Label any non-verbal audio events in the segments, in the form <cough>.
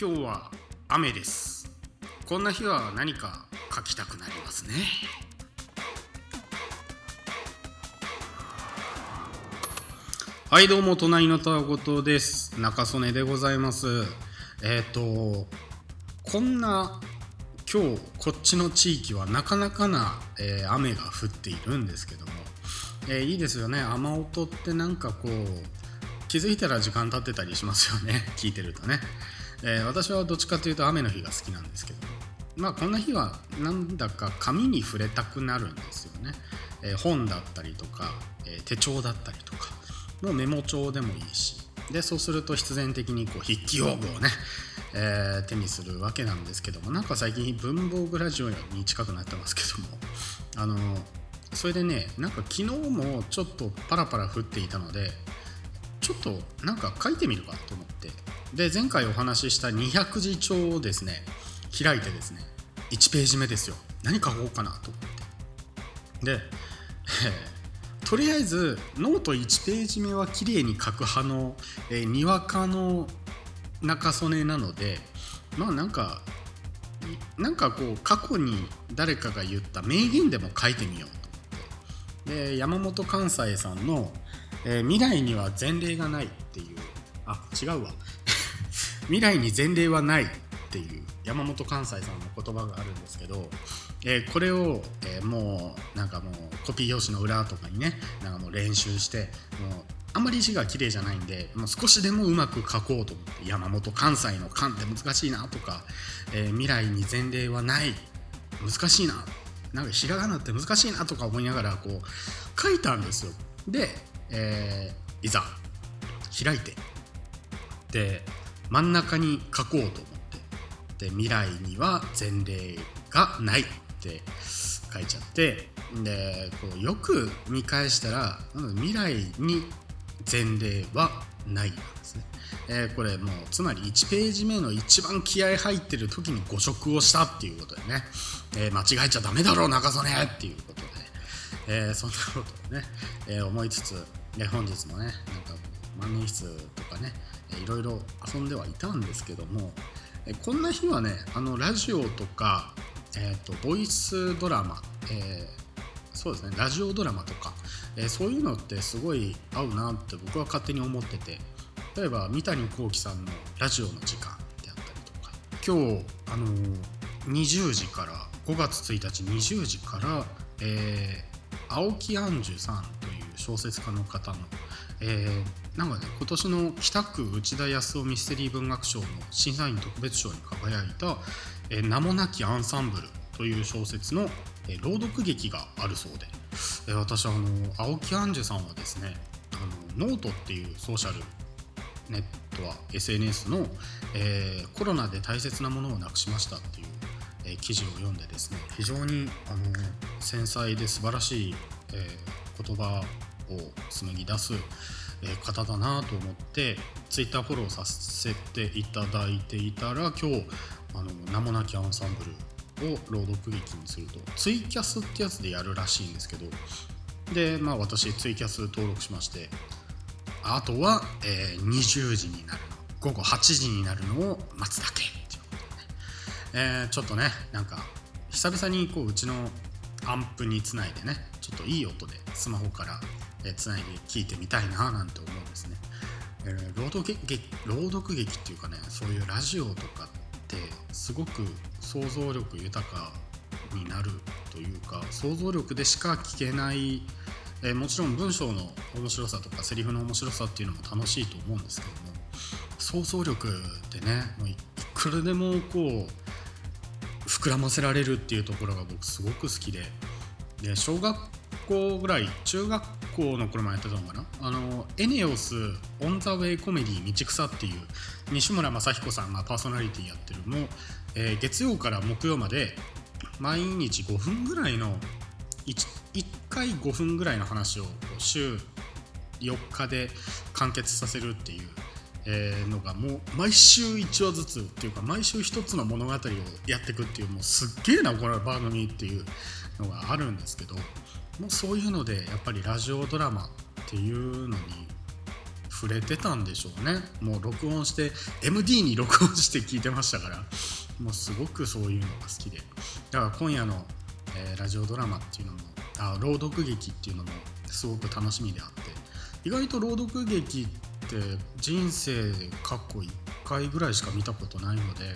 今日は雨です。こんな日は何か書きたくなりますね。はいどうも隣のたわごとです。中曽根でございます。えっ、ー、とこんな今日こっちの地域はなかなかな、えー、雨が降っているんですけども、えー、いいですよね。雨音ってなんかこう気づいたら時間経ってたりしますよね。聞いてるとね。えー、私はどっちかというと雨の日が好きなんですけど。まあこんな日はなんだか紙に触れたくなるんですよね、えー、本だったりとか、えー、手帳だったりとか。もうメモ帳でもいいし。でそうすると必然的にこう筆記用具をね、え手にするわけなんですけども。なんか最近文房具ラジオに近くなってますけども。あのそれでねなんか昨日もちょっとパラパラ降っていたのでちょっとなんか書いてみるかと思って。で前回お話しした200字帳をですね開いてですね1ページ目ですよ。何書こうかなと思って。で、<laughs> とりあえずノート1ページ目は綺麗に書く派の、えー、にわかの中曽根なのでまあなんかなんかこう過去に誰かが言った名言でも書いてみようと思って。で山本関西さんの、えー、未来には前例がない」っていうあ違うわ。未来に前例はないっていう山本関西さんの言葉があるんですけど、えー、これを、えー、もうなんかもうコピー用紙の裏とかにねなんかもう練習してもうあんまり字が綺麗じゃないんでもう少しでもうまく書こうと思って山本関西の「関」って難しいなとか、えー、未来に前例はない難しいななんかひらがなって難しいなとか思いながらこう書いたんですよ。で、え、いざ開いて。で真ん中に書こうと思ってで未来には前例がないって書いちゃってでこうよく見返したら未来に前例はないなんですね。えー、これもうつまり1ページ目の一番気合入ってる時に誤植をしたっていうことでね、えー、間違えちゃダメだろう中曽根っていうことで、えー、そんなことをね、え思いつつ、え本日もねなんか万年筆とかねいろいろ遊んではいたんですけどもこんな日はねあのラジオとか、えーと、ボイスドラマ、えー、そうですねラジオドラマとか、えー、そういうのってすごい合うなって僕は勝手に思ってて例えば三谷幸喜さんのラジオの時間であったりとか今日あのー、20時から5月1日20時から、えー、青木杏樹さんという小説家の方のえー、なんかね今年の北区内田康夫ミステリー文学賞の審査員特別賞に輝いた「え、名もなきアンサンブル」という小説の、え、朗読劇があるそうで、え、私あの青木杏樹さんはですねあのノートっていうソーシャルネットは SNS の、えー、コロナで大切なものをなくしましたっていう、えー、記事を読んでですね非常にあの繊細で素晴らしい、えー、言葉を紡ぎ出す方だなと思ってツイッターフォローさせていただいていたら今日あの名もなきアンサンブルを朗読劇にするとツイキャスってやつでやるらしいんですけどでまあ私ツイキャス登録しましてあとは、えー、20時になるの午後8時になるのを待つだけ。っていうことでね、えー、ちょっとねなんか久々にこううちのアンプにつないでねちょっといい音でスマホからえーつないで聞いてみたいななんて思うんですね。えー、朗読劇朗読劇っていうかねそういうラジオとかってすごく想像力豊かになるというか想像力でしか聞けない、えー、もちろん文章の面白さとかセリフの面白さっていうのも楽しいと思うんですけども想像力ってねもういくらでもこう膨らませられるっていうところが僕すごく好きでで小学校ぐらい中学校の頃もやってたのかな？あのエネオスオン・ザ・ウェイ・コメディ道草っていう西村雅彦さんがパーソナリティやってるも、えー、月曜から木曜まで毎日5分ぐらいの 1, 1回5分ぐらいの話を週4日で完結させるっていうえのがもう毎週1話ずつっていうか毎週1つの物語をやっていくっていうもうすっげえなこれ番組っていうのがあるんですけどもうそういうのでやっぱりラジオドラマっていうのに触れてたんでしょうね。もう録音して MD に録音して聞いてましたから。もうすごくそういうのが好きで。だから今夜の、えー、ラジオドラマっていうのもあ朗読劇っていうのもすごく楽しみであって。意外と朗読劇って人生で過去1回ぐらいしか見たことないので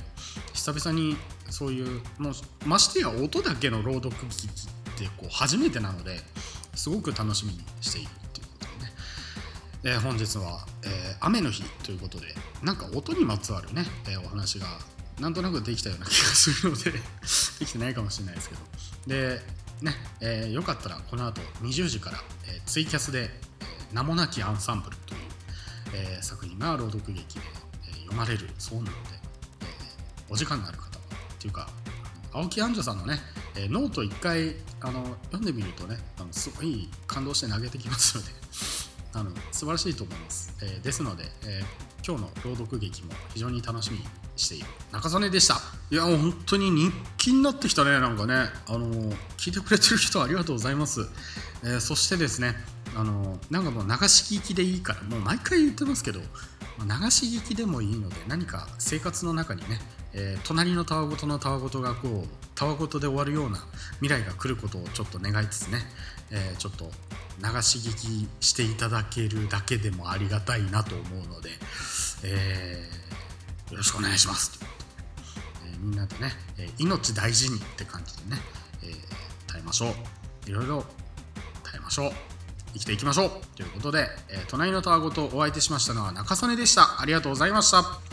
久々にそういうもうましてや音だけの朗読劇ってこう初めてなのですごく楽しみにしているっていうことでね、えー、本日は、えー、雨の日ということでなんか音にまつわるね、えー、お話がなんとなくできたような気がするので <laughs> できてないかもしれないですけど。でね、えー、よかったらこの後20時から、えー、ツイキャスで「名もなきアンサンブル」という、えー、作品が朗読劇で、えー、読まれるそうなので、えー、お時間のある方っていうか青木杏女さんのね、えー、ノート1回あの読んでみるとねあのすごい感動して投げてきますので <laughs> あの素晴らしいと思います、えー、ですので、えー、今日の朗読劇も非常に楽しみにしている。中曽根でした。いやもう本当に人気になってきたねなんかね。あの聞いてくれてる人ありがとうございます、えー、そしてですねあのなんかもう流し聞きでいいからもう毎回言ってますけど流し聞きでもいいので何か生活の中にね、えー、隣のたわごとのたわごとがこうたわごとで終わるような未来が来ることをちょっと願いつつね、えー、ちょっと流し聞きしていただけるだけでもありがたいなと思うので、えー、よろしくお願いします。と、えみんなでね、え命大事にって感じでね、え耐えましょう。いろいろ耐えましょう。生きていきましょう。ということで、え、隣のたわごとお相手しましたのは中曽根でした。ありがとうございました。